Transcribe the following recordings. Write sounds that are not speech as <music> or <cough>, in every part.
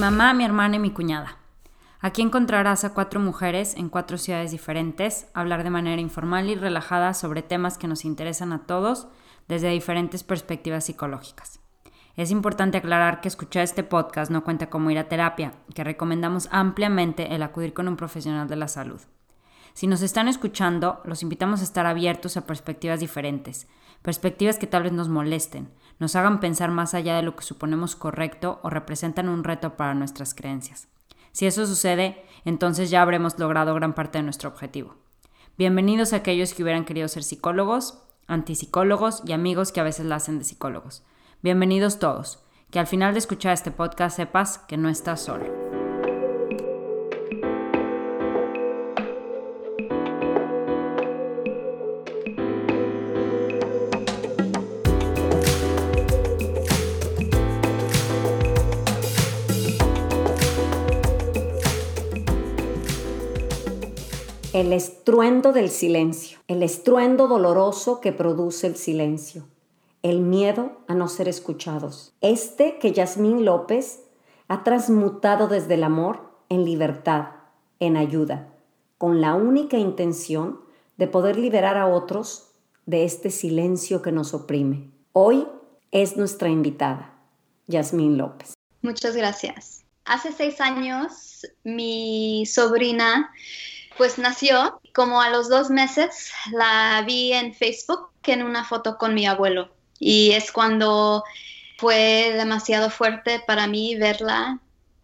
mamá, mi hermana y mi cuñada. Aquí encontrarás a cuatro mujeres en cuatro ciudades diferentes hablar de manera informal y relajada sobre temas que nos interesan a todos desde diferentes perspectivas psicológicas. Es importante aclarar que escuchar este podcast no cuenta como ir a terapia, que recomendamos ampliamente el acudir con un profesional de la salud. Si nos están escuchando, los invitamos a estar abiertos a perspectivas diferentes, perspectivas que tal vez nos molesten, nos hagan pensar más allá de lo que suponemos correcto o representan un reto para nuestras creencias. Si eso sucede, entonces ya habremos logrado gran parte de nuestro objetivo. Bienvenidos a aquellos que hubieran querido ser psicólogos, antipsicólogos y amigos que a veces la hacen de psicólogos. Bienvenidos todos. Que al final de escuchar este podcast sepas que no estás solo. El estruendo del silencio, el estruendo doloroso que produce el silencio, el miedo a no ser escuchados. Este que Yasmín López ha transmutado desde el amor en libertad, en ayuda, con la única intención de poder liberar a otros de este silencio que nos oprime. Hoy es nuestra invitada, Yasmín López. Muchas gracias. Hace seis años mi sobrina pues nació, como a los dos meses la vi en Facebook en una foto con mi abuelo y es cuando fue demasiado fuerte para mí verla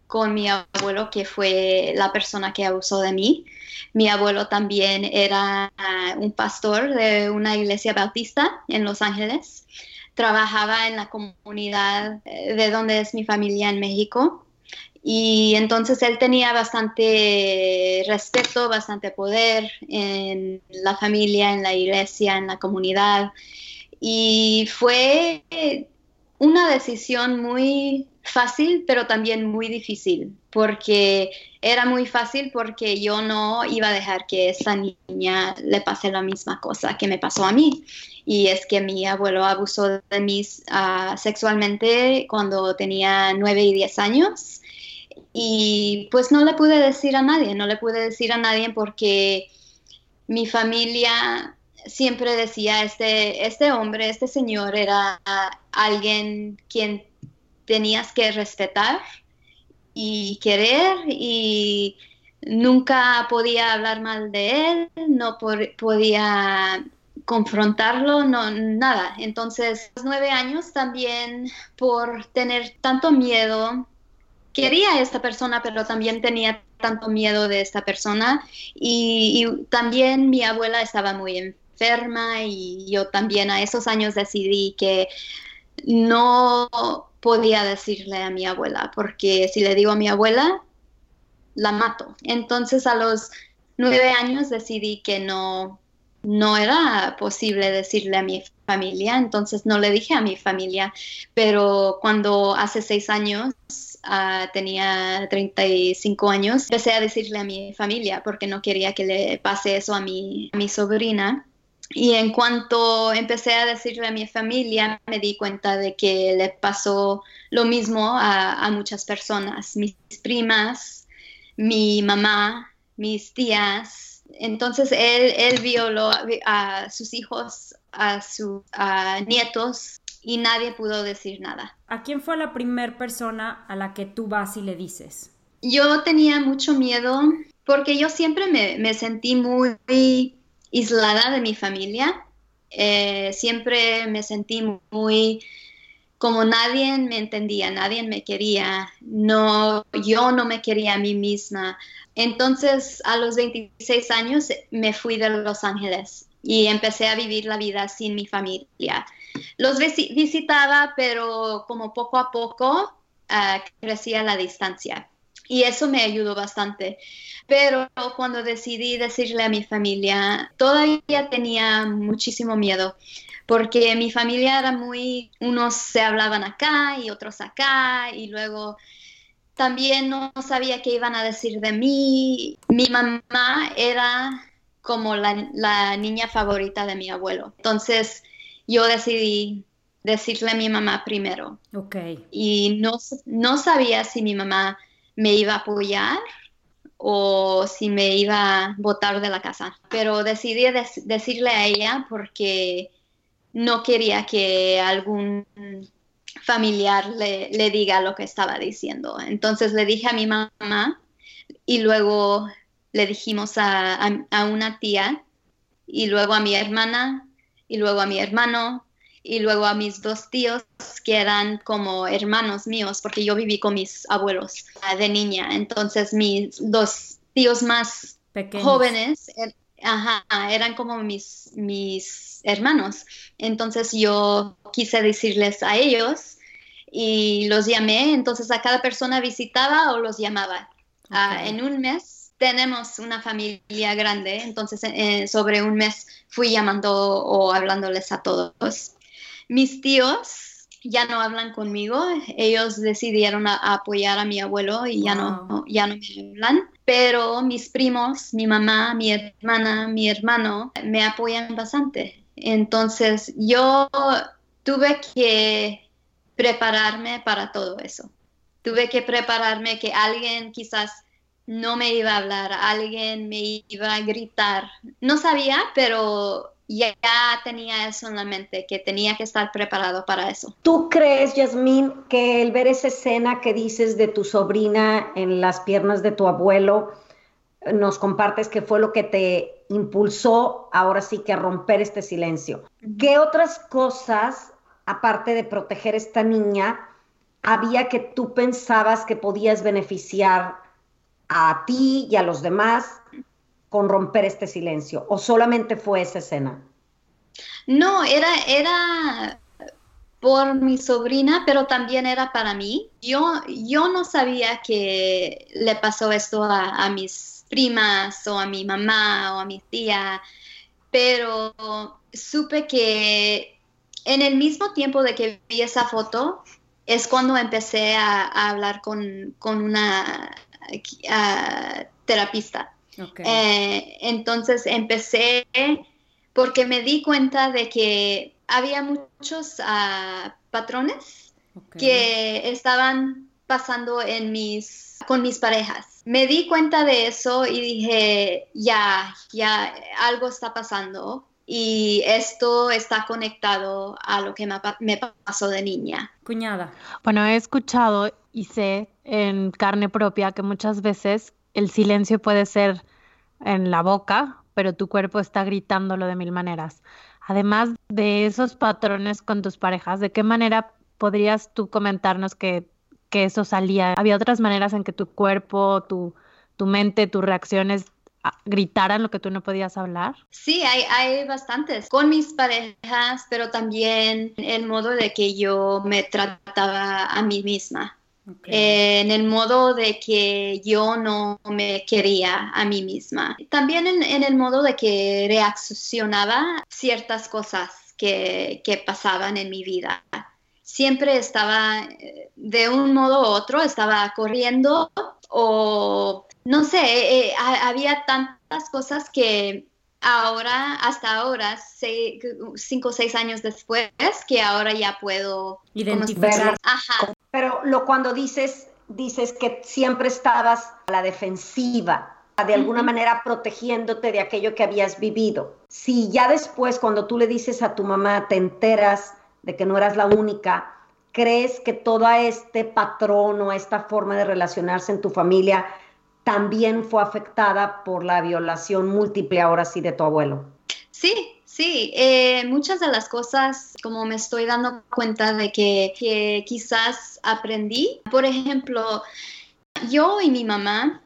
con mi abuelo, que fue la persona que abusó de mí. Mi abuelo también era un pastor de una iglesia bautista en Los Ángeles. Trabajaba en la comunidad de donde es mi familia en México y entonces él tenía bastante respeto, bastante poder en la familia, en la iglesia, en la comunidad. Y fue una decisión muy fácil, pero también muy difícil, porque era muy fácil porque yo no iba a dejar que esa niña le pase la misma cosa que me pasó a mí. Y es que mi abuelo abusó de mí ah, sexualmente cuando tenía 9 y 10 años y pues no le pude decir a nadie, no le pude decir a nadie porque mi familia siempre decía, este, este hombre, este señor era alguien quien tenías que respetar y querer y nunca podía hablar mal de él, no podía confrontarlo, no, nada. Entonces, los nueve años también por tener tanto miedo quería a esta persona, pero también tenía tanto miedo de esta persona. Y, también mi abuela estaba muy enferma y yo también a esos años decidí que no podía decirle a mi abuela, porque si le digo a mi abuela, la mato. Entonces a los nueve años decidí que no, no era posible decirle a mi familia, entonces no le dije a mi familia, pero cuando hace seis años Ah, tenía 35 años, empecé a decirle a mi familia porque no quería que le pase eso a mi, a mi sobrina. Y en cuanto empecé a decirle a mi familia, me di cuenta de que le pasó lo mismo a, a muchas personas, mis primas, mi mamá, mis tías. Entonces él, él violó a sus hijos, a sus nietos y nadie pudo decir nada. ¿A quién fue la primera persona a la que tú vas y le dices? Yo tenía mucho miedo porque yo siempre me, sentí muy aislada de mi familia. Eh, siempre me sentí muy como nadie me entendía, nadie me quería, no, yo no me quería a mí misma. Entonces, a los 26 años me fui de Los Ángeles y empecé a vivir la vida sin mi familia. Los visitaba, pero como poco a poco ah, crecía la distancia. Y eso me ayudó bastante. Pero cuando decidí decirle a mi familia, todavía tenía muchísimo miedo, porque mi familia era muy, unos se hablaban acá y otros acá, y luego también no sabía qué iban a decir de mí. Mi mamá era como la, la niña favorita de mi abuelo. Entonces, yo decidí decirle a mi mamá primero. Ok. Y no, no sabía si mi mamá me iba a apoyar o si me iba a botar de la casa. Pero decidí decirle a ella porque no quería que algún familiar le, le, diga lo que estaba diciendo. Entonces le dije a mi mamá y luego le dijimos a, a, una tía y luego a mi hermana y luego a mi hermano y luego a mis dos tíos que eran como hermanos míos porque yo viví con mis abuelos de niña. Entonces mis dos tíos más jóvenes er, eran como mis, mis hermanos. Entonces yo quise decirles a ellos y los llamé. Entonces a cada persona visitaba o los llamaba. Ah, en un mes tenemos una familia grande, entonces eh, sobre un mes fui llamando o hablándoles a todos. Mis tíos ya no hablan conmigo, ellos decidieron apoyar a mi abuelo y ya, no, ya no me hablan, pero mis primos, mi mamá, mi hermana, mi hermano me apoyan bastante. Entonces yo tuve que prepararme para todo eso tuve que prepararme que alguien quizás no me iba a hablar, alguien me iba a gritar. No sabía, pero ya tenía eso en la mente, que tenía que estar preparado para eso. ¿Tú crees, Yasmín, que el ver esa escena que dices de tu sobrina en las piernas de tu abuelo, nos compartes que fue lo que te impulsó ahora sí que a romper este silencio? ¿Qué otras cosas, aparte de proteger a esta niña, había que tú pensabas que podías beneficiar a ti y a los demás con romper este silencio? ¿O solamente fue esa escena? No, era, era por mi sobrina, pero también era para mí. Yo, yo no sabía que le pasó esto a, a mis primas o a mi mamá o a mi tía, pero supe que en el mismo tiempo de que vi esa foto, es cuando empecé a, hablar con, una terapista. Eh, entonces empecé porque me di cuenta de que había muchos ah, patrones que estaban pasando en mis, con mis parejas. Me di cuenta de eso y dije, ya, ya, algo está pasando y esto está conectado a lo que me, pasó de niña. Cuñada. Bueno, he escuchado y sé en carne propia que muchas veces el silencio puede ser en la boca, pero tu cuerpo está gritándolo de mil maneras. Además de esos patrones con tus parejas, ¿de qué manera podrías tú comentarnos que, que eso salía? ¿Había otras maneras en que tu cuerpo, tu, tu mente, tus reacciones gritaran lo que tú no podías hablar? Sí, hay, hay bastantes. Con mis parejas, pero también el modo de que yo me trataba a mí misma. En el modo de que yo no me quería a mí misma. También en, en el modo de que reaccionaba ciertas cosas que, que pasaban en mi vida siempre estaba eh, de un modo u otro, estaba corriendo o no sé, eh, había tantas cosas que ahora, hasta ahora, cinco o seis años después, que ahora ya puedo identificar. Pero lo cuando dices, dices que siempre estabas a la defensiva, de alguna manera protegiéndote de aquello que habías vivido. Si ya después, cuando tú le dices a tu mamá, te enteras de que no eras la única, ¿crees que todo este patrón o esta forma de relacionarse en tu familia también fue afectada por la violación múltiple ahora sí de tu abuelo. Sí, sí, eh, muchas de las cosas como me estoy dando cuenta de que, quizás aprendí, por ejemplo, yo y mi mamá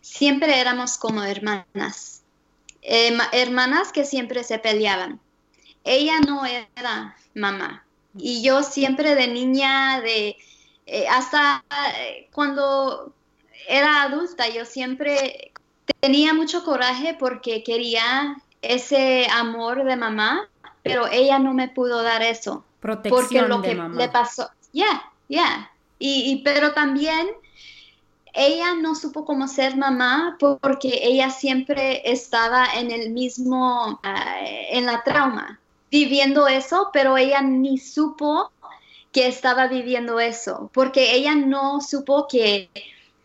siempre éramos como hermanas, eh, hermanas que siempre se peleaban. Ella no era mamá y yo siempre de niña, de eh, hasta cuando era adulta, yo siempre tenía mucho coraje porque quería ese amor de mamá, pero ella no me pudo dar eso. Protección porque lo que le pasó, ya, ya. Y, pero también ella no supo cómo ser mamá porque ella siempre estaba en el mismo, ah, en la trauma, viviendo eso, pero ella ni supo que estaba viviendo eso, porque ella no supo que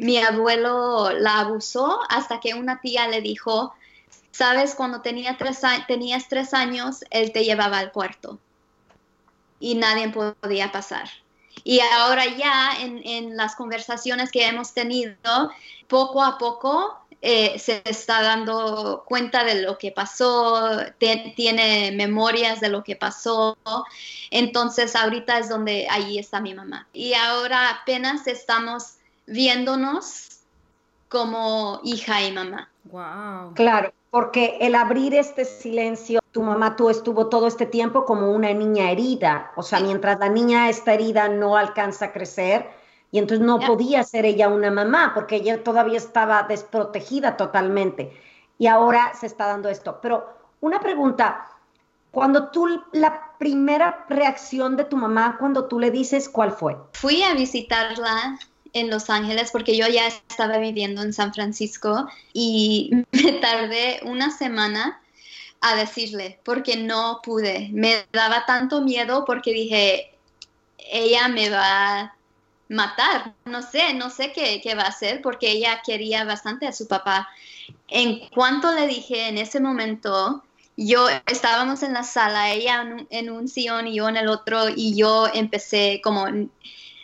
mi abuelo la abusó hasta que una tía le dijo, sabes, cuando tenía tres tenías tres años, él te llevaba al cuarto y nadie podía pasar. Y ahora ya en, las conversaciones que hemos tenido, poco a poco eh, se está dando cuenta de lo que pasó, tiene memorias de lo que pasó. Entonces ahorita es donde ahí está mi mamá. Y ahora apenas estamos viéndonos como hija y mamá. Wow. Claro, porque el abrir este silencio, tu mamá tú estuvo todo este tiempo como una niña herida, o sea, mientras la niña está herida no alcanza a crecer y entonces no podía ser ella una mamá porque ella todavía estaba desprotegida totalmente y ahora se está dando esto. Pero una pregunta, cuando tú, la primera reacción de tu mamá cuando tú le dices, ¿cuál fue? Fui a visitarla en Los Ángeles porque yo ya estaba viviendo en San Francisco y <laughs> me tardé una semana a decirle porque no pude. Me daba tanto miedo porque dije, ella me va a matar. No sé, no sé qué, qué va a hacer porque ella quería bastante a su papá. En cuanto le dije en ese momento, yo estábamos en la sala, ella en en un, sillón y yo en el otro, y yo empecé como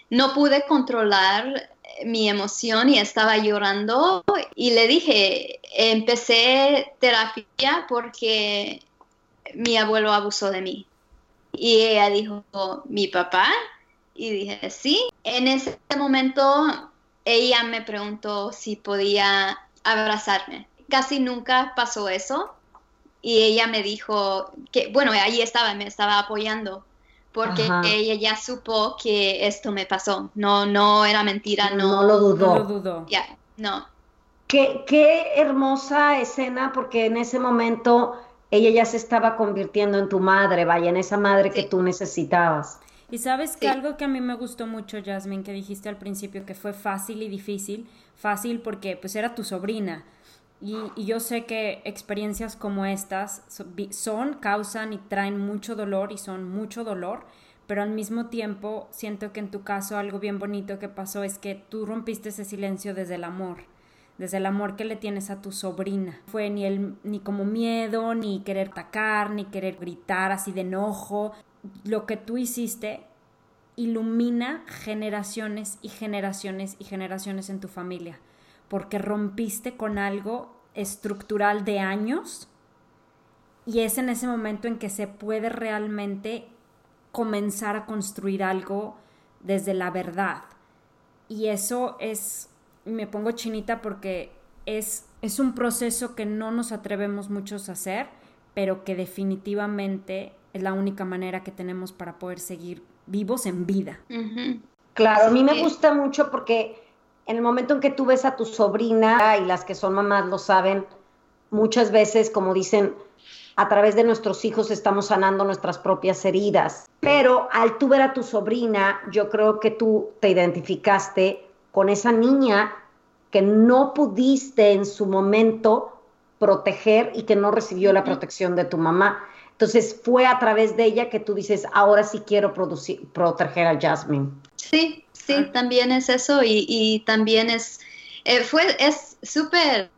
no pude controlar mi emoción y estaba llorando y le dije, empecé terapia porque mi abuelo abusó de mí. Y ella dijo, ¿mi papá? Y dije, sí. En ese momento ella me preguntó si podía abrazarme. Casi nunca pasó eso. Y ella me dijo que, bueno, ahí estaba, me estaba apoyando porque ella ya supo que esto me pasó. No, no era mentira, no, no lo dudó. No lo dudó. Ya, no. Qué, qué hermosa escena, porque en ese momento ella ya se estaba convirtiendo en tu madre, vaya, en esa madre que tú necesitabas. Y sabes que algo que a mí me gustó mucho, Jasmine, que dijiste al principio que fue fácil y difícil, fácil porque pues era tu sobrina, y, yo sé que experiencias como estas son, causan y traen mucho dolor y son mucho dolor, pero al mismo tiempo siento que en tu caso algo bien bonito que pasó es que tú rompiste ese silencio desde el amor, desde el amor que le tienes a tu sobrina. Fue ni el ni como miedo, ni querer atacar, ni querer gritar así de enojo. Lo que tú hiciste ilumina generaciones y generaciones y generaciones en tu familia porque rompiste con algo estructural de años y es en ese momento en que se puede realmente comenzar a construir algo desde la verdad. Y eso es, me pongo chinita porque es, es un proceso que no nos atrevemos muchos a hacer, pero que definitivamente es la única manera que tenemos para poder seguir vivos en vida. Claro, a mí me gusta mucho porque en el momento en que tú ves a tu sobrina, y las que son mamás lo saben, muchas veces, como dicen, a través de nuestros hijos estamos sanando nuestras propias heridas. Pero al tú ver a tu sobrina, yo creo que tú te identificaste con esa niña que no pudiste en su momento proteger y que no recibió la protección de tu mamá. Entonces fue a través de ella que tú dices, ahora sí quiero proteger a Jasmine. Sí, Sí, ah. también es eso y, también es, eh, fue, es súper,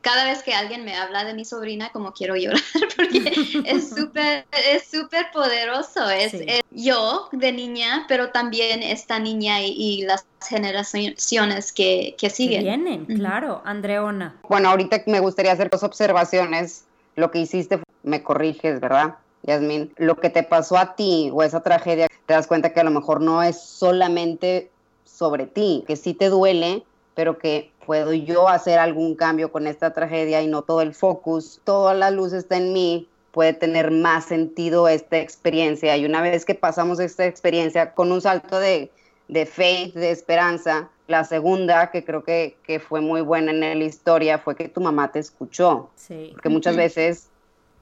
cada vez que alguien me habla de mi sobrina, como quiero llorar, <laughs> porque es <laughs> súper, es súper poderoso. Es, yo de niña, pero también esta niña y, las generaciones que, que siguen. vienen, claro. Andreona. Bueno, ahorita me gustaría hacer dos observaciones. Lo que hiciste, me corriges, ¿verdad? Yasmin, lo que te pasó a ti o esa tragedia, te das cuenta que a lo mejor no es solamente sobre ti, que sí te duele, pero que puedo yo hacer algún cambio con esta tragedia y no todo el focus, toda la luz está en mí, puede tener más sentido esta experiencia. Y una vez que pasamos esta experiencia con un salto de, de faith, de esperanza, la segunda, que creo que, que, fue muy buena en la historia, fue que tu mamá te escuchó. Sí. Porque muchas veces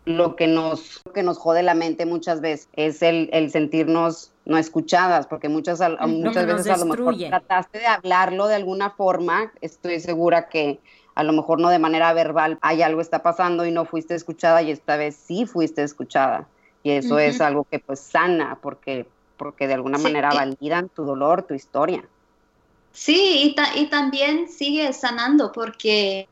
lo que nos, que nos jode la mente muchas veces es el, el sentirnos no escuchadas, porque muchas, muchas veces a lo mejor trataste de hablarlo de alguna forma, estoy segura que a lo mejor no de manera verbal hay algo está pasando y no fuiste escuchada y esta vez sí fuiste escuchada. Y eso es algo que pues sana, porque, porque de alguna manera validan tu dolor, tu historia. Sí, y, también sigue sanando porque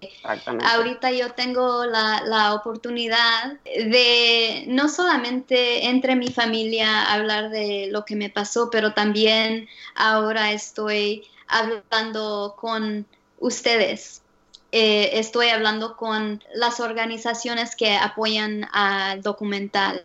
ahorita yo tengo la, la, oportunidad de no solamente entre mi familia hablar de lo que me pasó, pero también ahora estoy hablando con ustedes. Eh, estoy hablando con las organizaciones que apoyan al documental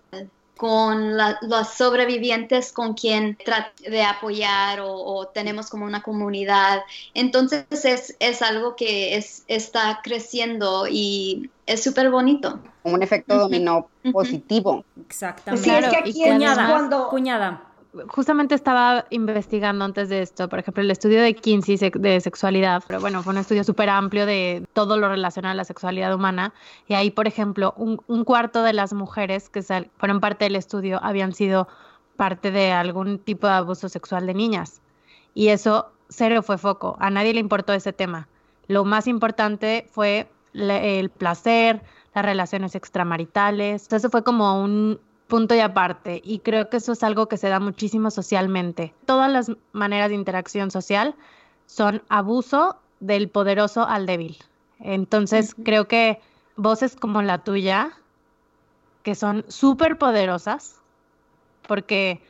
con los sobrevivientes con quien trata de apoyar o, tenemos como una comunidad. Entonces es, es algo que es, está creciendo y es súper bonito. Un efecto dominó positivo. Exactamente. Sí, es que aquí cuando... cuñada justamente estaba investigando antes de esto, por ejemplo, el estudio de Kinsey de sexualidad, pero bueno, fue un estudio súper amplio de todo lo relacionado a la sexualidad humana. Y ahí, por ejemplo, un, cuarto de las mujeres que fueron parte del estudio habían sido parte de algún tipo de abuso sexual de niñas. Y eso cero fue foco, a nadie le importó ese tema. Lo más importante fue el placer, las relaciones extramaritales. Entonces fue como un, punto y aparte. Y creo que eso es algo que se da muchísimo socialmente. Todas las maneras de interacción social son abuso del poderoso al débil. Entonces, creo que voces como la tuya, que son súper poderosas, porque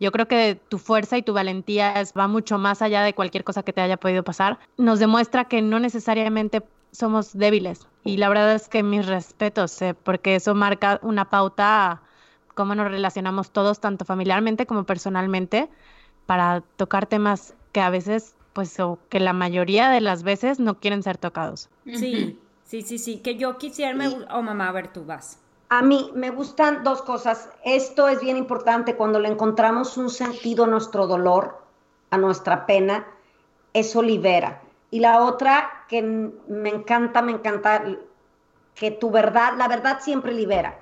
yo creo que tu fuerza y tu valentía va mucho más allá de cualquier cosa que te haya podido pasar, nos demuestra que no necesariamente somos débiles. Y la verdad es que mis respetos, eh, porque eso marca una pauta cómo nos relacionamos todos, tanto familiarmente como personalmente, para tocar temas que a veces, pues, o que la mayoría de las veces no quieren ser tocados. Sí, sí, sí, sí, que yo quisiera, me... oh mamá, a ver, tú vas. A mí me gustan dos cosas. Esto es bien importante cuando le encontramos un sentido a nuestro dolor, a nuestra pena, eso libera. Y la otra que me encanta, me encanta que tu verdad, la verdad siempre libera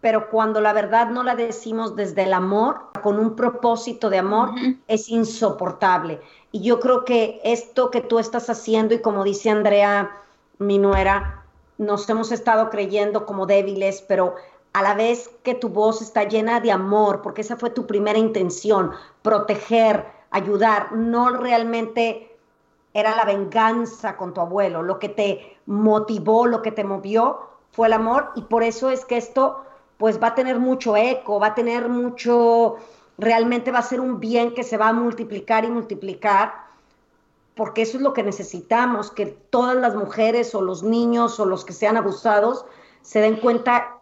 pero cuando la verdad no la decimos desde el amor, con un propósito de amor, es insoportable. Y yo creo que esto que tú estás haciendo, y como dice Andrea, mi nuera, nos hemos estado creyendo como débiles, pero a la vez que tu voz está llena de amor, porque esa fue tu primera intención, proteger, ayudar, no realmente era la venganza con tu abuelo, lo que te motivó, lo que te movió fue el amor y por eso es que esto pues va a tener mucho eco, va a tener mucho, realmente va a ser un bien que se va a multiplicar y multiplicar, porque eso es lo que necesitamos, que todas las mujeres o los niños o los que sean abusados se den cuenta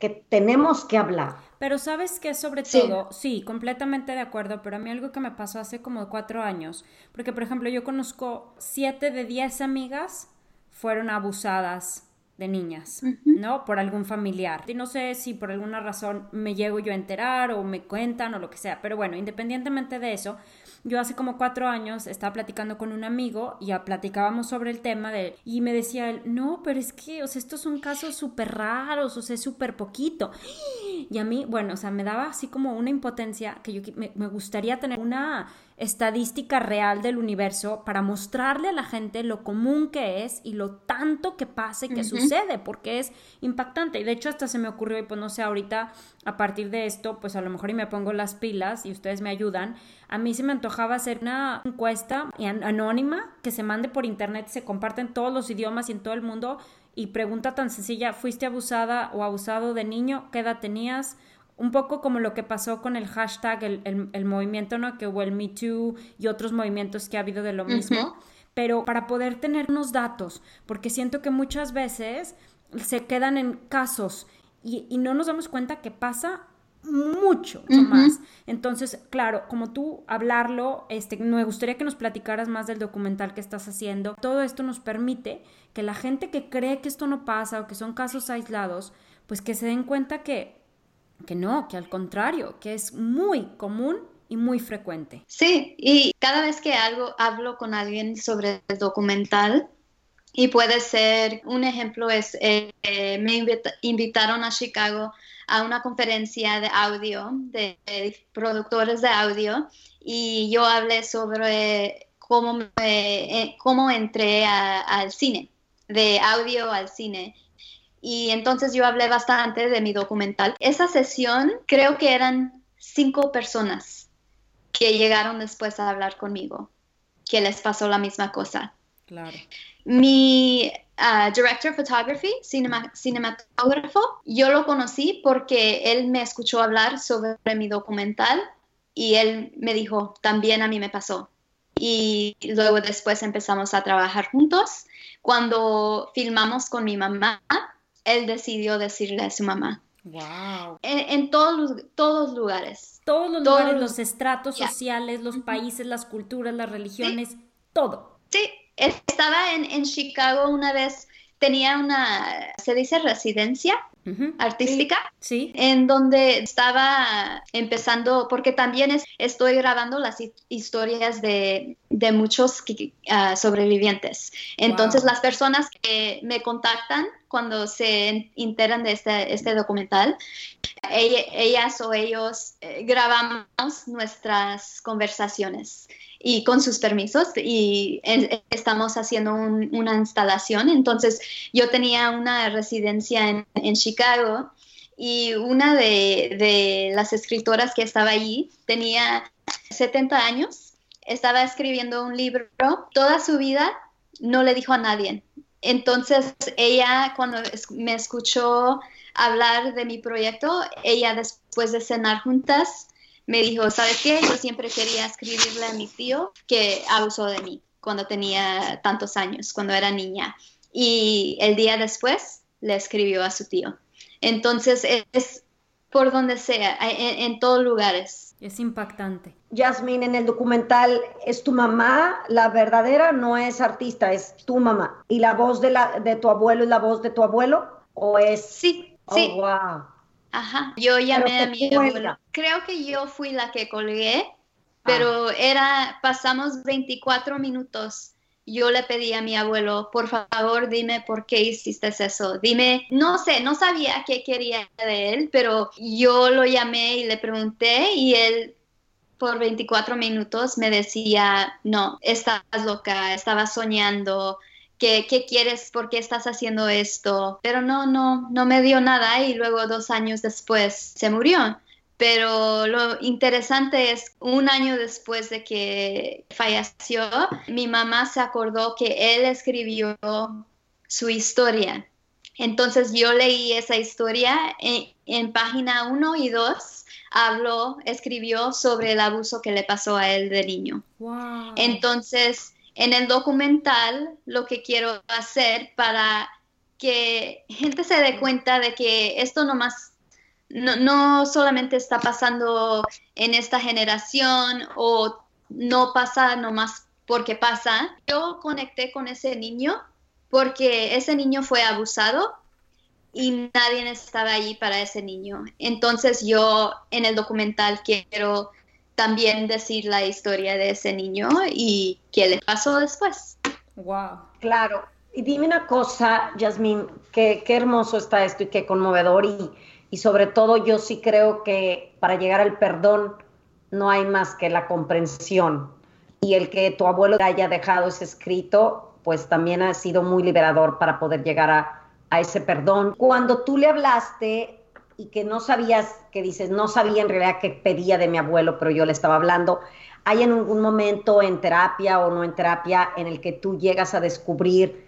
que tenemos que hablar. Pero sabes que sobre todo, sí, completamente de acuerdo, pero a mí algo que me pasó hace como cuatro años, porque por ejemplo yo conozco siete de diez amigas fueron abusadas de niñas, ¿no? Por algún familiar. Y no sé si por alguna razón me llego yo a enterar o me cuentan o lo que sea, pero bueno, independientemente de eso, yo hace como cuatro años estaba platicando con un amigo y ya platicábamos sobre el tema de y me decía él, no, pero es que, o sea, estos son casos súper raros, o sea, súper poquito. Y a mí, bueno, o sea, me daba así como una impotencia que yo me, me gustaría tener una estadística real del universo para mostrarle a la gente lo común que es y lo tanto que pasa y que sucede, porque es impactante. Y de hecho hasta se me ocurrió, y pues no sé, ahorita a partir de esto, pues a lo mejor y me pongo las pilas y ustedes me ayudan. A mí se me antojaba hacer una encuesta anónima que se mande por internet, se comparte en todos los idiomas y en todo el mundo. Y pregunta tan sencilla, ¿fuiste abusada o abusado de niño? ¿Qué edad tenías? un poco como lo que pasó con el hashtag, el, movimiento, ¿no? Que hubo el Me Too y otros movimientos que ha habido de lo mismo, pero para poder tener unos datos, porque siento que muchas veces se quedan en casos y, no nos damos cuenta que pasa mucho más. Entonces, claro, como tú hablarlo, este, me gustaría que nos platicaras más del documental que estás haciendo. Todo esto nos permite que la gente que cree que esto no pasa o que son casos aislados, pues que se den cuenta que que no, que al contrario, que es muy común y muy frecuente. Sí, y cada vez que algo, hablo con alguien sobre el documental, y puede ser, un ejemplo es, eh, me invitaron a Chicago a una conferencia de audio, de, productores de audio, y yo hablé sobre cómo, me, eh, cómo entré al cine, de audio al cine y entonces yo hablé bastante de mi documental. Esa sesión creo que eran cinco personas que llegaron después a hablar conmigo. que les pasó la misma cosa. Claro. Mi uh, director of photography, cinematógrafo, yo lo conocí porque él me escuchó hablar sobre mi documental y él me dijo, también a mí me pasó. Y luego después empezamos a trabajar juntos. Cuando filmamos con mi mamá, él decidió decirle a su mamá. Wow. En, todos, los, todos lugares. Todos los lugares, los estratos sociales, los países, las culturas, las religiones, todo. Sí, estaba en, en Chicago una vez, tenía una, se dice residencia artística, sí. en donde estaba empezando, porque también es, estoy grabando las historias de, de muchos ah, sobrevivientes. Entonces las personas que me contactan cuando se enteran de este, este documental, ellas o ellos eh, grabamos nuestras conversaciones y con sus permisos y estamos haciendo una instalación. Entonces yo tenía una residencia en, Chicago y una de, las escritoras que estaba allí tenía 70 años, estaba escribiendo un libro, toda su vida no le dijo a nadie. Entonces ella cuando me escuchó hablar de mi proyecto, ella después de cenar juntas, me dijo, ¿sabes qué? Yo siempre quería escribirle a mi tío que abusó de mí cuando tenía tantos años, cuando era niña. Y el día después le escribió a su tío. Entonces es por donde sea, en, todos lugares. Es impactante. Jasmine, en el documental es tu mamá, la verdadera no es artista, es tu mamá. ¿Y la voz de, la, de tu abuelo es la voz de tu abuelo? ¿O es...? Sí, oh, sí. Wow. Ajá, yo llamé a mi abuelo. Creo que yo fui la que colgué, pero ah. era, pasamos 24 minutos. Yo le pedí a mi abuelo, por favor, dime por qué hiciste eso. Dime, no sé, no sabía qué quería de él, pero yo lo llamé y le pregunté y él por 24 minutos me decía, no, estás loca, estaba soñando, ¿Qué, quieres? ¿Por qué estás haciendo esto? Pero no, no, no me dio nada y luego dos años después se murió. Pero lo interesante es, un año después de que falleció, mi mamá se acordó que él escribió su historia. Entonces yo leí esa historia en, página 1 y 2 habló, escribió sobre el abuso que le pasó a él de niño. Entonces, en el documental lo que quiero hacer para que gente se dé cuenta de que esto no más no solamente está pasando en esta generación o no pasa nomás porque pasa. Yo conecté con ese niño porque ese niño fue abusado y nadie estaba allí para ese niño. Entonces yo en el documental quiero también decir la historia de ese niño y qué le pasó después. Wow. Claro. Y dime una cosa, Yasmín, qué, qué hermoso está esto y qué conmovedor. Y, y sobre todo yo sí creo que para llegar al perdón no hay más que la comprensión. Y el que tu abuelo haya dejado ese escrito, pues también ha sido muy liberador para poder llegar a, a ese perdón. Cuando tú le hablaste y que no sabías, que dices, no sabía en realidad qué pedía de mi abuelo, pero yo le estaba hablando, ¿hay en algún momento en terapia o no en terapia en el que tú llegas a descubrir,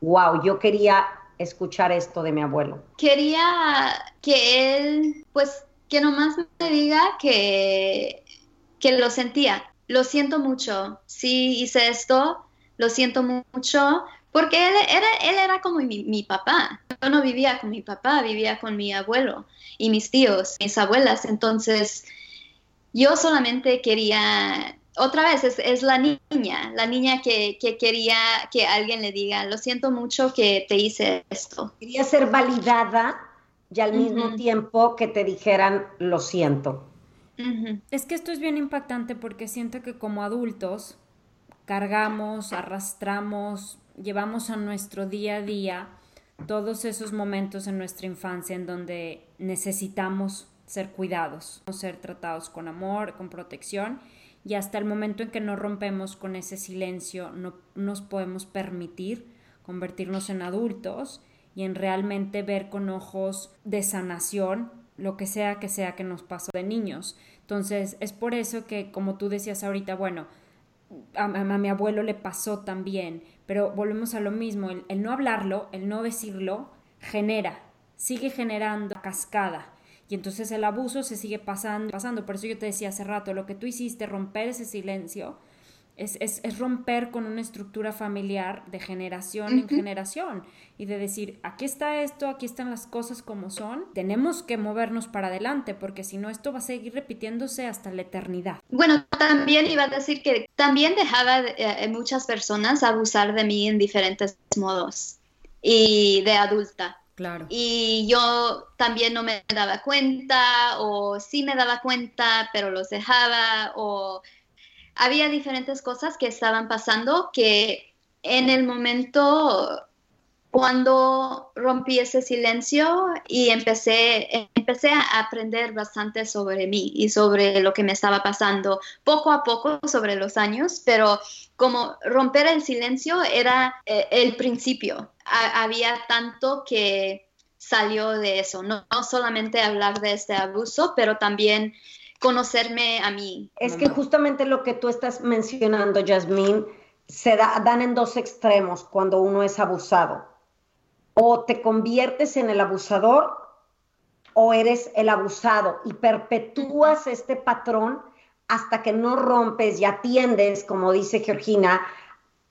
wow, yo quería escuchar esto de mi abuelo? Quería que él, pues, que nomás me diga que, que lo sentía. Lo siento mucho. Sí hice esto, lo siento mucho, porque él era, él era como mi, papá. Yo no vivía con mi papá, vivía con mi abuelo y mis tíos, mis abuelas. Entonces, yo solamente quería, otra vez, es, la niña, la niña que, quería que alguien le diga, lo siento mucho que te hice esto. Quería ser validada y al mismo tiempo que te dijeran, lo siento. Es que esto es bien impactante porque siento que como adultos cargamos, arrastramos, llevamos a nuestro día a día todos esos momentos en nuestra infancia en donde necesitamos ser cuidados, ser tratados con amor, con protección y hasta el momento en que no rompemos con ese silencio no nos podemos permitir convertirnos en adultos y en realmente ver con ojos de sanación lo que sea que sea que nos pasó de niños. Entonces es por eso que como tú decías ahorita, bueno, a, mi abuelo le pasó también, pero volvemos a lo mismo, el, el no hablarlo, el no decirlo, genera, sigue generando cascada. Y entonces el abuso se sigue pasando, pasando. Por eso yo te decía hace rato, lo que tú hiciste, romper ese silencio, es, es, es, romper con una estructura familiar de generación en generación y de decir, aquí está esto, aquí están las cosas como son, tenemos que movernos para adelante porque si no esto va a seguir repitiéndose hasta la eternidad. Bueno, también iba a decir que también dejaba eh, muchas personas abusar de mí en diferentes modos y de adulta. Claro. Y yo también no me daba cuenta o sí me daba cuenta, pero los dejaba o había diferentes cosas que estaban pasando que en el momento cuando rompí ese silencio y empecé, empecé a aprender bastante sobre mí y sobre lo que me estaba pasando poco a poco sobre los años, pero como romper el silencio era eh, el principio. había tanto que salió de eso, no solamente hablar de este abuso, pero también conocerme a mí. Es que justamente lo que tú estás mencionando, Yasmín, se dan en dos extremos cuando uno es abusado. O te conviertes en el abusador o eres el abusado y perpetúas este patrón hasta que no rompes y atiendes, como dice Georgina,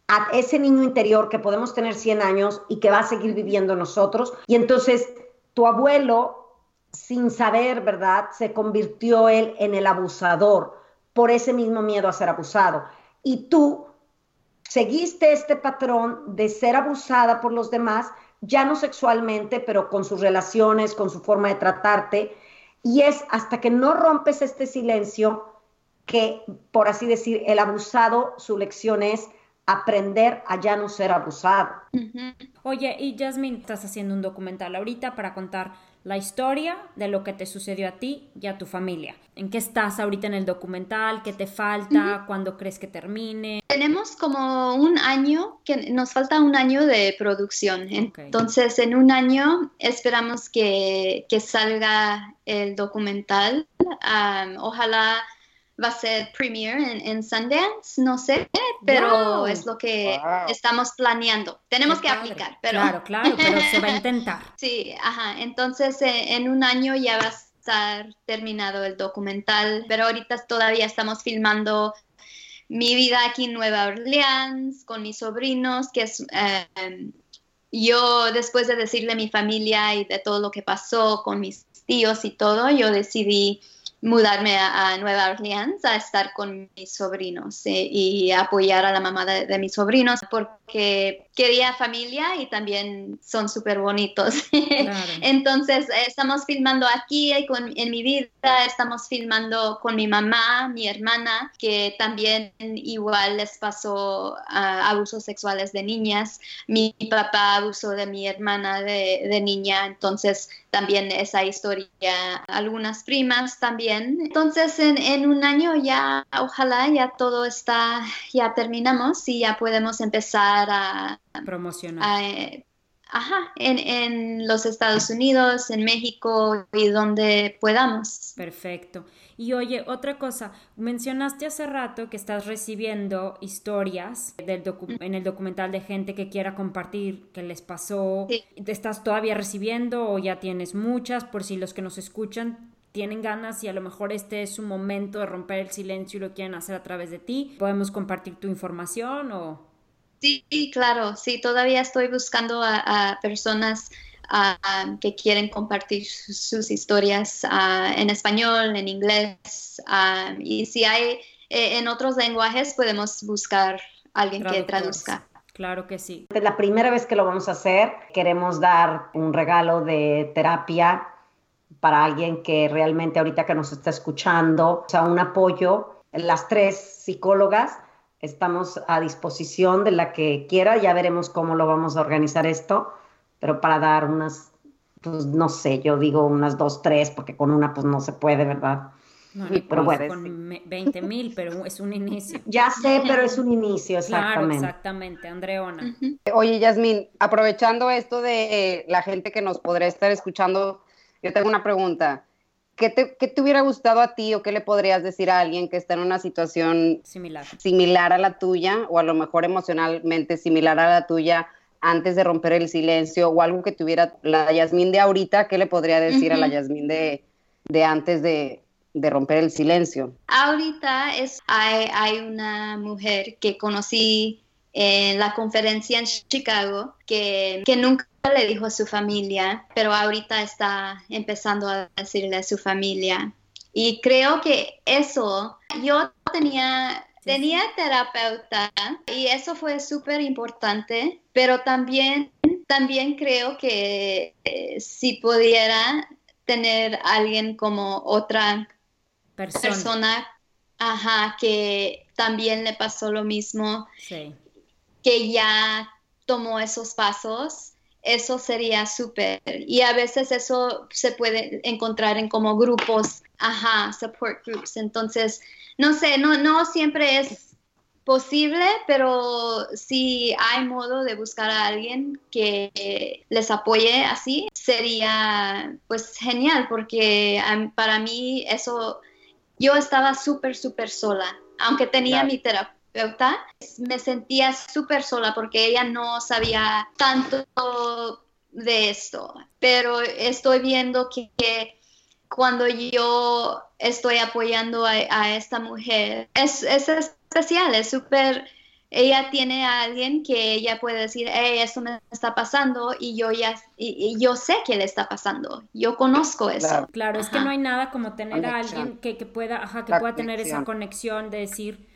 a ese niño interior que podemos tener 100 años y que va a seguir viviendo nosotros. Y entonces tu abuelo sin saber, ¿verdad? Se convirtió él en el abusador por ese mismo miedo a ser abusado. Y tú seguiste este patrón de ser abusada por los demás, ya no sexualmente, pero con sus relaciones, con su forma de tratarte. Y es hasta que no rompes este silencio que, por así decir, el abusado, su lección es aprender a ya no ser abusado. Oye, y Jasmine, estás haciendo un documental ahorita para contar la historia de lo que te sucedió a ti y a tu familia. ¿En qué estás ahorita en el documental? ¿Qué te falta? ¿Cuándo crees que termine? Tenemos como un año, que nos falta un año de producción. Entonces, en un año esperamos que, que salga el documental. ojalá va a ser premiere en, Sundance, no sé, pero es lo que estamos planeando. Tenemos que aplicar, pero... Claro, claro, pero se va a <laughs> intentar. sí, ajá, entonces eh, en un año ya va a estar terminado el documental, pero ahorita todavía estamos filmando mi vida aquí en Nueva Orleans con mis sobrinos, que es... Em, yo después de decirle a mi familia y de todo lo que pasó con mis tíos y todo, yo decidí mudarme a, Nueva Orleans a estar con mis sobrinos eh, y apoyar a la mamá de, mis sobrinos porque quería familia y también son súper bonitos. <laughs> Entonces, estamos filmando aquí en mi vida, estamos filmando con mi mamá, mi hermana, que también igual les pasó ah, abusos sexuales de niñas. Mi papá abusó de mi hermana de, de niña, entonces también esa historia, algunas primas también. Entonces, en, un año ya, ojalá ya todo está, ya terminamos y ya podemos empezar a promocionar. Ajá, en, en los Estados Unidos, en México y donde podamos. Perfecto. Y oye, otra cosa, mencionaste hace rato que estás recibiendo historias del en el documental de gente que quiera compartir qué les pasó. ¿Te ¿Estás todavía recibiendo o ya tienes muchas? Por si los que nos escuchan tienen ganas y a lo mejor este es su momento de romper el silencio y lo quieren hacer a través de ti, ¿podemos compartir tu información o...? Sí, claro, sí, todavía estoy buscando a personas que quieren compartir sus, historias en español, en inglés, y si hay eh, en otros lenguajes podemos buscar alguien que traduzca. Claro que sí. Es la primera vez que lo vamos a hacer. Queremos dar un regalo de terapia para alguien que realmente ahorita que nos está escuchando, o sea, un apoyo. Las tres psicólogas estamos a disposición de la que quiera. Ya veremos cómo lo vamos a organizar esto pero para dar unas, pues no sé, yo digo unas dos, tres, porque con una pues no se puede, ¿verdad? No, pero bueno, con 20 mil, pero es un inicio. <laughs> Ya sé, pero es un inicio, exactamente. Claro, exactamente, Andreona. Oye, Yasmín, aprovechando esto de la gente que nos podrá estar escuchando, yo tengo una pregunta. ¿Qué te, ¿Qué te, hubiera gustado a ti o qué le podrías decir a alguien que está en una situación similar. similar a la tuya o a lo mejor emocionalmente similar a la tuya antes de romper el silencio o algo que tuviera la Yasmín de ahorita, ¿qué le podría decir a la Yasmín de, de antes de, de, romper el silencio? Ahorita es, hay, hay una mujer que conocí en la conferencia en Chicago que, que nunca le dijo a su familia, pero ahorita está empezando a decirle a su familia. Y creo que eso, yo tenía, tenía terapeuta y eso fue súper importante, pero también, también creo que eh, si pudiera tener alguien como otra persona, persona ajá, que también le pasó lo mismo, que ya tomó esos pasos, eso sería súper. Y a veces eso se puede encontrar en como grupos, ajá, support groups. Entonces, no sé, no, no siempre es posible, pero si hay modo de buscar a alguien que les apoye así, sería pues genial, porque para mí eso, yo estaba súper, súper sola, aunque tenía mi terapeuta me sentía súper sola porque ella no sabía tanto de esto, pero estoy viendo que, cuando yo estoy apoyando a, esta mujer, es, es especial, es súper ella tiene a alguien que ella puede decir, hey, esto me está pasando y yo ya, y, yo sé que le está pasando, yo conozco eso. Claro, es que no hay nada como tener a alguien que, pueda, ajá, que pueda tener esa conexión de decir,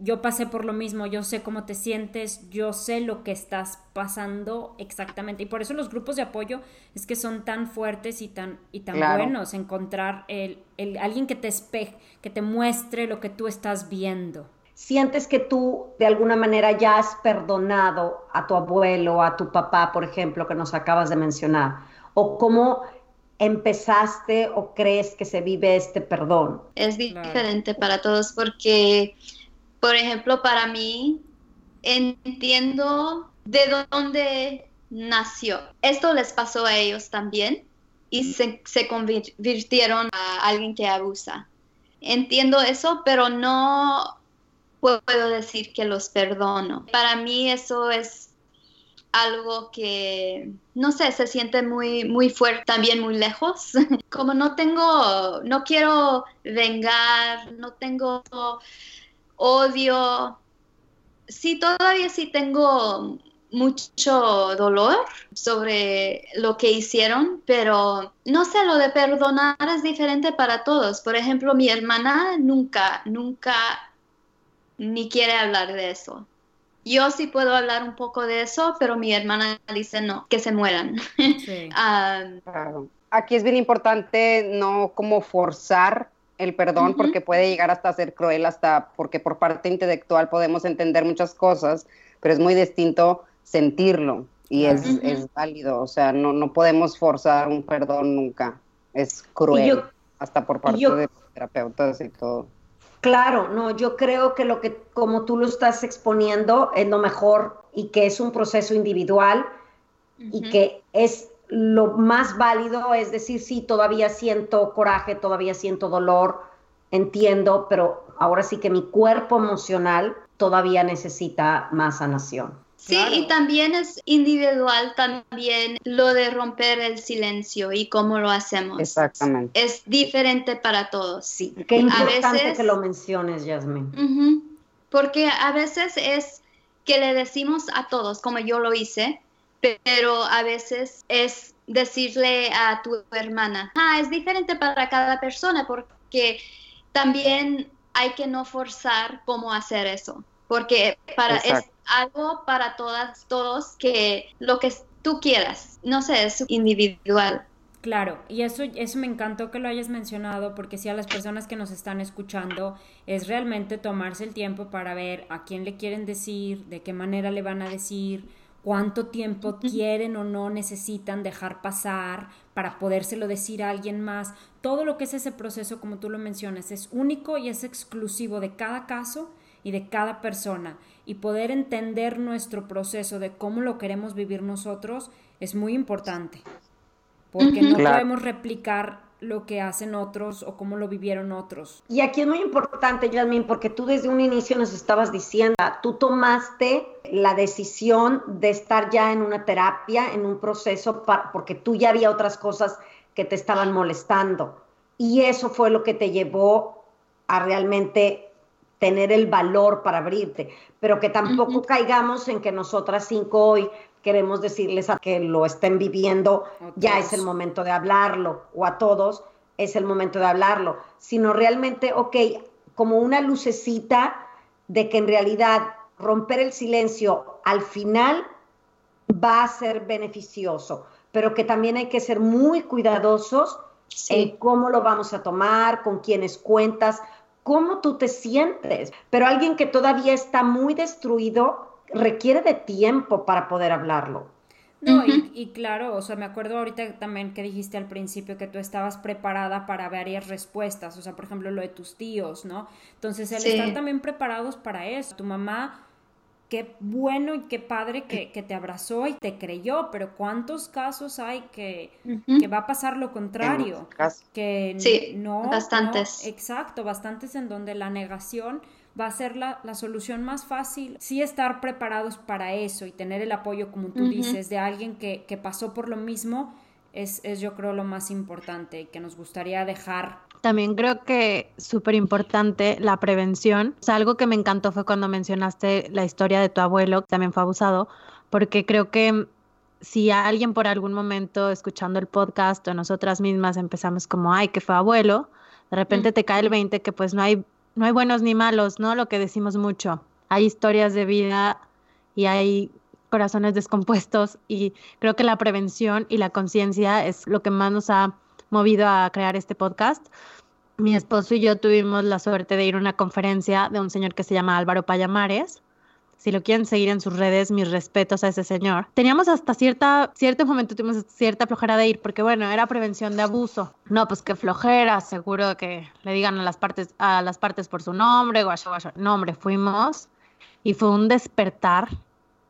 yo pasé por lo mismo, yo sé cómo te sientes, yo sé lo que estás pasando exactamente. Y por eso los grupos de apoyo es que son tan fuertes y tan, y tan buenos, encontrar el, el, alguien que te espeje, que te muestre lo que tú estás viendo. ¿Sientes que tú de alguna manera ya has perdonado a tu abuelo, a tu papá, por ejemplo, que nos acabas de mencionar? ¿O cómo empezaste o crees que se vive este perdón? Es diferente para todos porque por ejemplo, para mí, entiendo de dónde nació. Esto les pasó a ellos también y se, convirtieron a alguien que abusa. Entiendo eso, pero no puedo decir que los perdono. Para mí eso es algo que, no sé, se siente muy, muy fuerte, también muy lejos. <laughs> Como no tengo, no quiero vengar, no tengo odio. Sí, todavía sí tengo mucho dolor sobre lo que hicieron, pero no sé, lo de perdonar es diferente para todos. Por ejemplo, mi hermana nunca, nunca ni quiere hablar de eso. Yo sí puedo hablar un poco de eso, pero mi hermana dice no, que se mueran. <laughs> Ah, Aquí es bien importante no como forzar el perdón porque puede llegar hasta ser cruel, hasta porque por parte intelectual podemos entender muchas cosas, pero es muy distinto sentirlo y es, es, válido, o sea, no, no podemos forzar un perdón nunca, es cruel, hasta por parte de terapeutas y todo. Claro, no, yo creo que lo que, como tú lo estás exponiendo, es lo mejor y que es un proceso individual y que es lo más válido es decir, sí, todavía siento coraje, todavía siento dolor, entiendo, pero ahora sí que mi cuerpo emocional todavía necesita más sanación. Sí, y también es individual también lo de romper el silencio y cómo lo hacemos. Exactamente. Es diferente para todos. Sí, qué importante que lo menciones, Yasmin. porque a veces es que le decimos a todos, como yo lo hice, pero a veces es decirle a tu hermana, ah, es diferente para cada persona porque también hay que no forzar cómo hacer eso, porque para, es algo para todas, todos que lo que tú quieras, no sé, es individual. Claro, y eso, eso me encantó que lo hayas mencionado, porque si a las personas que nos están escuchando es realmente tomarse el tiempo para ver a quién le quieren decir, de qué manera le van a decir, cuánto tiempo quieren o no necesitan dejar pasar para podérselo decir a alguien más. Todo lo que es ese proceso, como tú lo mencionas, es único y es exclusivo de cada caso y de cada persona. Y poder entender nuestro proceso de cómo lo queremos vivir nosotros es muy importante. Porque no podemos replicar lo que hacen otros o cómo lo vivieron otros. Y aquí es muy importante, Jasmine, porque tú desde un inicio nos estabas diciendo, tú tomaste la decisión de estar ya en una terapia, en un proceso, porque tú ya había otras cosas que te estaban molestando. Y eso fue lo que te llevó a realmente tener el valor para abrirte, pero que tampoco caigamos en que nosotras cinco hoy queremos decirles a que lo estén viviendo, ya es el momento de hablarlo, o a todos es el momento de hablarlo, sino realmente, ok, como una lucecita de que en realidad romper el silencio al final va a ser beneficioso, pero que también hay que ser muy cuidadosos en cómo lo vamos a tomar, con quiénes cuentas, cómo tú te sientes. Pero alguien que todavía está muy destruido, requiere de tiempo para poder hablarlo. No, y, claro, o sea, me acuerdo ahorita también que dijiste al principio que tú estabas preparada para varias respuestas, o sea, por ejemplo, lo de tus tíos, ¿no? Entonces, el estar también preparados para eso. Tu mamá, qué bueno y qué padre que, te abrazó y te creyó, pero ¿cuántos casos hay que, va a pasar lo contrario? Que sí, no. Bastantes. exacto, bastantes en donde la negación va a ser la, solución más fácil. Sí estar preparados para eso y tener el apoyo, como tú dices, de alguien que, pasó por lo mismo, es, yo creo lo más importante y que nos gustaría dejar. También creo que súper importante la prevención. O sea, algo que me encantó fue cuando mencionaste la historia de tu abuelo, que también fue abusado, porque creo que si alguien por algún momento escuchando el podcast o nosotras mismas empezamos como, ay, que fue abuelo, de repente te cae el 20 que pues no hay no hay buenos ni malos, ¿no? Lo que decimos mucho. Hay historias de vida y hay corazones descompuestos y creo que la prevención y la conciencia es lo que más nos ha movido a crear este podcast. Mi esposo y yo tuvimos la suerte de ir a una conferencia de un señor que se llama Álvaro Payamares si lo quieren seguir en sus redes, mis respetos a ese señor. Teníamos hasta cierta, cierto momento tuvimos cierta flojera de ir porque bueno, era prevención de abuso. No, pues que flojera, seguro que le digan a las partes, a las partes por su nombre, guacho, guacho. No, hombre, fuimos y fue un despertar,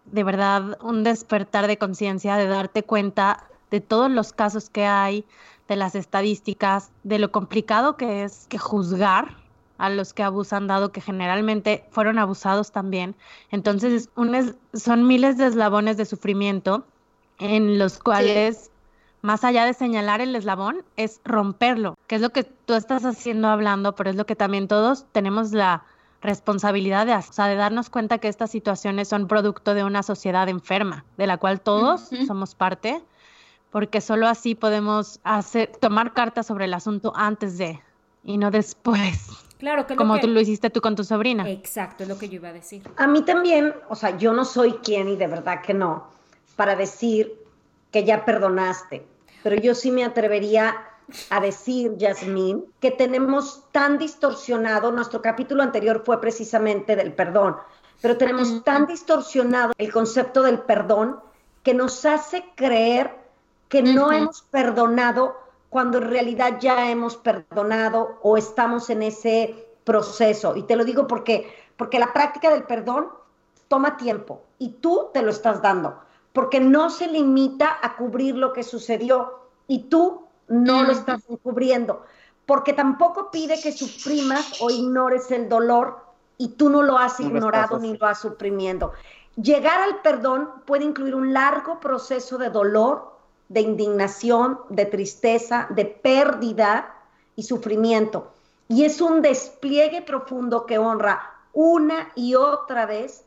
de verdad, un despertar de conciencia, de darte cuenta de todos los casos que hay, de las estadísticas, de lo complicado que es que juzgar a los que abusan, dado que generalmente fueron abusados también. Entonces, son miles de eslabones de sufrimiento en los cuales, más allá de señalar el eslabón, es romperlo, que es lo que tú estás haciendo hablando, pero es lo que también todos tenemos la responsabilidad de hacer, o sea, de darnos cuenta que estas situaciones son producto de una sociedad enferma, de la cual todos somos parte, porque solo así podemos hacer, tomar cartas sobre el asunto antes de y no después. Claro, que como tú lo hiciste tú con tu sobrina. Exacto, es lo que yo iba a decir. A mí también, o sea, yo no soy quien y de verdad que no, para decir que ya perdonaste, pero yo sí me atrevería a decir, Yasmín, que tenemos tan distorsionado, nuestro capítulo anterior fue precisamente del perdón, pero tenemos tan distorsionado el concepto del perdón que nos hace creer que no hemos perdonado cuando en realidad ya hemos perdonado o estamos en ese proceso. Y te lo digo porque, porque la práctica del perdón toma tiempo y tú te lo estás dando, porque no se limita a cubrir lo que sucedió y tú no lo estás cubriendo, porque tampoco pide que suprimas o ignores el dolor y tú no lo has ignorado ni lo has suprimiendo. Llegar al perdón puede incluir un largo proceso de dolor, de indignación, de tristeza, de pérdida y sufrimiento. Y es un despliegue profundo que honra una y otra vez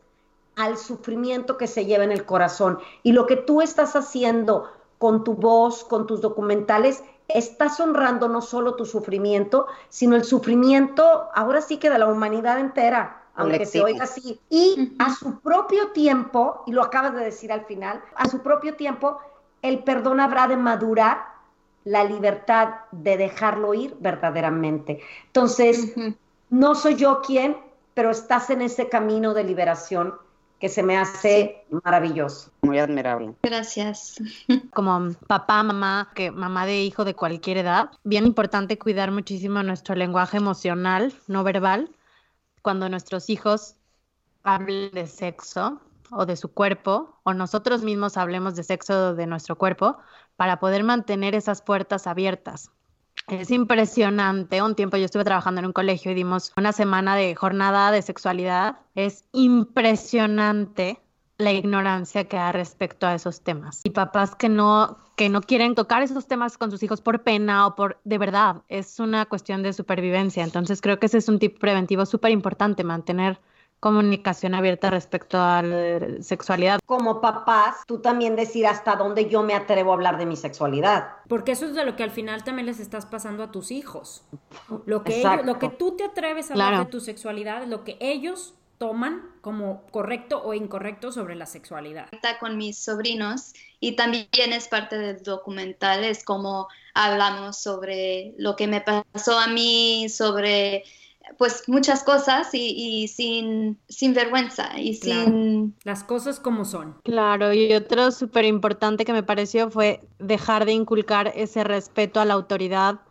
al sufrimiento que se lleva en el corazón. Y lo que tú estás haciendo con tu voz, con tus documentales, estás honrando no solo tu sufrimiento, sino el sufrimiento, ahora sí que de la humanidad entera, aunque se oiga así. Y a su propio tiempo, y lo acabas de decir al final, a su propio tiempo el perdón habrá de madurar la libertad de dejarlo ir verdaderamente. Entonces, no soy yo quien, pero estás en ese camino de liberación que se me hace maravilloso. Muy admirable. Gracias. <laughs> Como papá, mamá, que mamá de hijo de cualquier edad, bien importante cuidar muchísimo nuestro lenguaje emocional, no verbal, cuando nuestros hijos hablen de sexo, o de su cuerpo, o nosotros mismos hablemos de sexo de nuestro cuerpo, para poder mantener esas puertas abiertas. Es impresionante. Un tiempo yo estuve trabajando en un colegio y dimos una semana de jornada de sexualidad. Es impresionante la ignorancia que hay respecto a esos temas. Y papás que no, que no quieren tocar esos temas con sus hijos por pena o por, de verdad, es una cuestión de supervivencia. Entonces creo que ese es un tip preventivo súper importante, mantener comunicación abierta respecto a la sexualidad. Como papás, tú también decir hasta dónde yo me atrevo a hablar de mi sexualidad. Porque eso es de lo que al final también les estás pasando a tus hijos. Lo que, lo que tú te atreves a hablar de tu sexualidad, lo que ellos toman como correcto o incorrecto sobre la sexualidad. Está con mis sobrinos y también es parte del documental, es como hablamos sobre lo que me pasó a mí, sobre pues muchas cosas y, sin, sin, vergüenza y sin... Las cosas como son. Claro, y otro súper importante que me pareció fue dejar de inculcar ese respeto a la autoridad,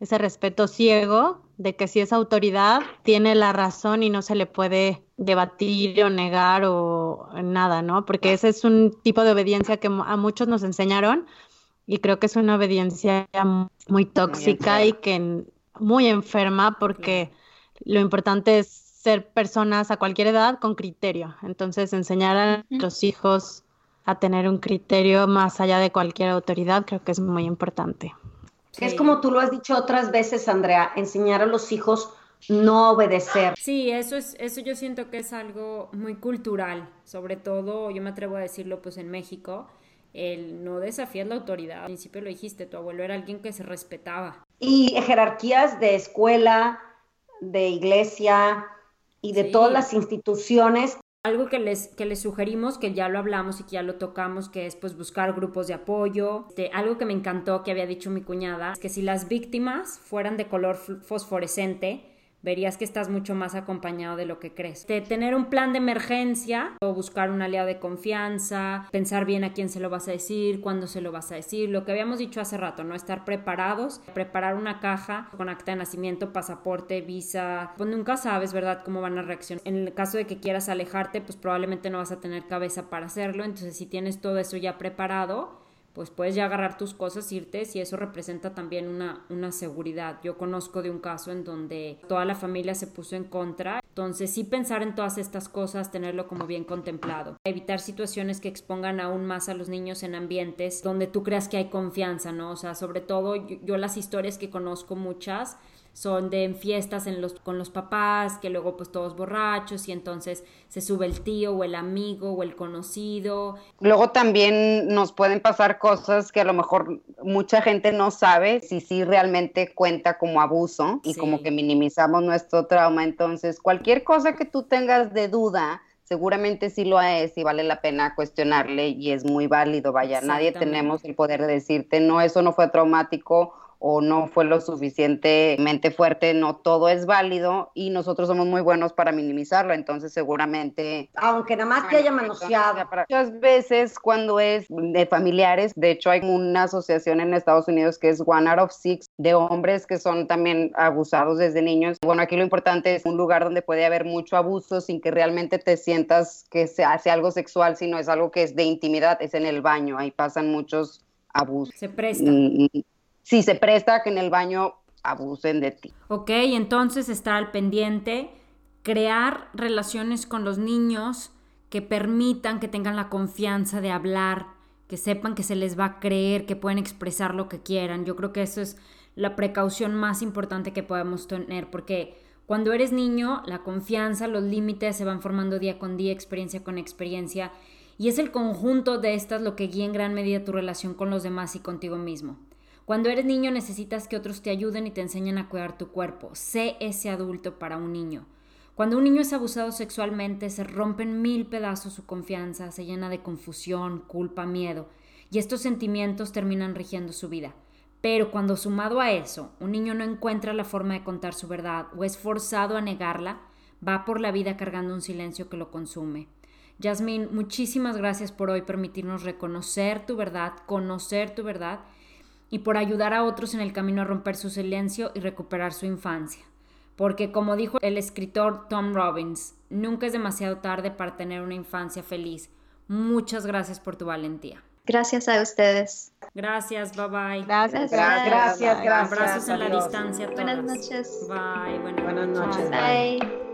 ese respeto ciego de que si es autoridad tiene la razón y no se le puede debatir o negar o nada, ¿no? Porque ese es un tipo de obediencia que a muchos nos enseñaron y creo que es una obediencia muy tóxica y que muy enferma porque lo importante es ser personas a cualquier edad con criterio. Entonces, enseñar a los hijos a tener un criterio más allá de cualquier autoridad creo que es muy importante. Es como tú lo has dicho otras veces, Andrea, enseñar a los hijos no obedecer. Sí, eso es, eso yo siento que es algo muy cultural, sobre todo, yo me atrevo a decirlo pues en México, el no desafiar la autoridad. Al principio lo dijiste, tu abuelo era alguien que se respetaba. Y jerarquías de escuela, de iglesia y de todas las instituciones algo que les, que les sugerimos, que ya lo hablamos y que ya lo tocamos, que es pues buscar grupos de apoyo. Este, algo que me encantó que había dicho mi cuñada, es que si las víctimas fueran de color fosforescente, verías que estás mucho más acompañado de lo que crees. De tener un plan de emergencia o buscar un aliado de confianza, pensar bien a quién se lo vas a decir, cuándo se lo vas a decir, lo que habíamos dicho hace rato, ¿no? Estar preparados, preparar una caja con acta de nacimiento, pasaporte, visa, pues nunca sabes, ¿verdad?, cómo van a reaccionar. En el caso de que quieras alejarte, pues probablemente no vas a tener cabeza para hacerlo, entonces si tienes todo eso ya preparado, pues puedes ya agarrar tus cosas, irte, y eso representa también una, una seguridad. Yo conozco de un caso en donde toda la familia se puso en contra, entonces sí pensar en todas estas cosas, tenerlo como bien contemplado. Evitar situaciones que expongan aún más a los niños en ambientes donde tú creas que hay confianza, ¿no? O sea, sobre todo yo las historias que conozco muchas, son de en fiestas en los, con los papás, que luego pues todos borrachos y entonces se sube el tío o el amigo o el conocido. Luego también nos pueden pasar cosas que a lo mejor mucha gente no sabe si sí realmente cuenta como abuso y como que minimizamos nuestro trauma. Entonces, cualquier cosa que tú tengas de duda, seguramente sí lo es y vale la pena cuestionarle y es muy válido. Vaya, nadie tenemos el poder de decirte, no, eso no fue traumático o no fue lo suficientemente fuerte, no todo es válido y nosotros somos muy buenos para minimizarlo, entonces seguramente... Aunque nada más que haya manoseado. Muchas veces cuando es de familiares, de hecho hay una asociación en Estados Unidos que es One Out of Six de hombres que son también abusados desde niños. Bueno, aquí lo importante es un lugar donde puede haber mucho abuso sin que realmente te sientas que se hace algo sexual, sino es algo que es de intimidad, es en el baño, ahí pasan muchos abusos. Se presta. Mm, mm, si se presta que en el baño abusen de ti. Ok, entonces estar al pendiente, crear relaciones con los niños que permitan que tengan la confianza de hablar, que sepan que se les va a creer, que pueden expresar lo que quieran. Yo creo que eso es la precaución más importante que podemos tener, porque cuando eres niño, la confianza, los límites se van formando día con día, experiencia con experiencia, y es el conjunto de estas lo que guía en gran medida tu relación con los demás y contigo mismo. Cuando eres niño necesitas que otros te ayuden y te enseñen a cuidar tu cuerpo. Sé ese adulto para un niño. Cuando un niño es abusado sexualmente, se rompen mil pedazos su confianza, se llena de confusión, culpa, miedo, y estos sentimientos terminan rigiendo su vida. Pero cuando sumado a eso, un niño no encuentra la forma de contar su verdad o es forzado a negarla, va por la vida cargando un silencio que lo consume. Yasmín, muchísimas gracias por hoy permitirnos reconocer tu verdad, conocer tu verdad y por ayudar a otros en el camino a romper su silencio y recuperar su infancia. Porque como dijo el escritor Tom Robbins, nunca es demasiado tarde para tener una infancia feliz. Muchas gracias por tu valentía. Gracias a ustedes. Gracias, bye bye. Gracias, Gracias. Gracias, gracias. Abrazos en la Adiós. distancia a todas. Buenas noches. Bye, buenas, Buenas noches. Bye.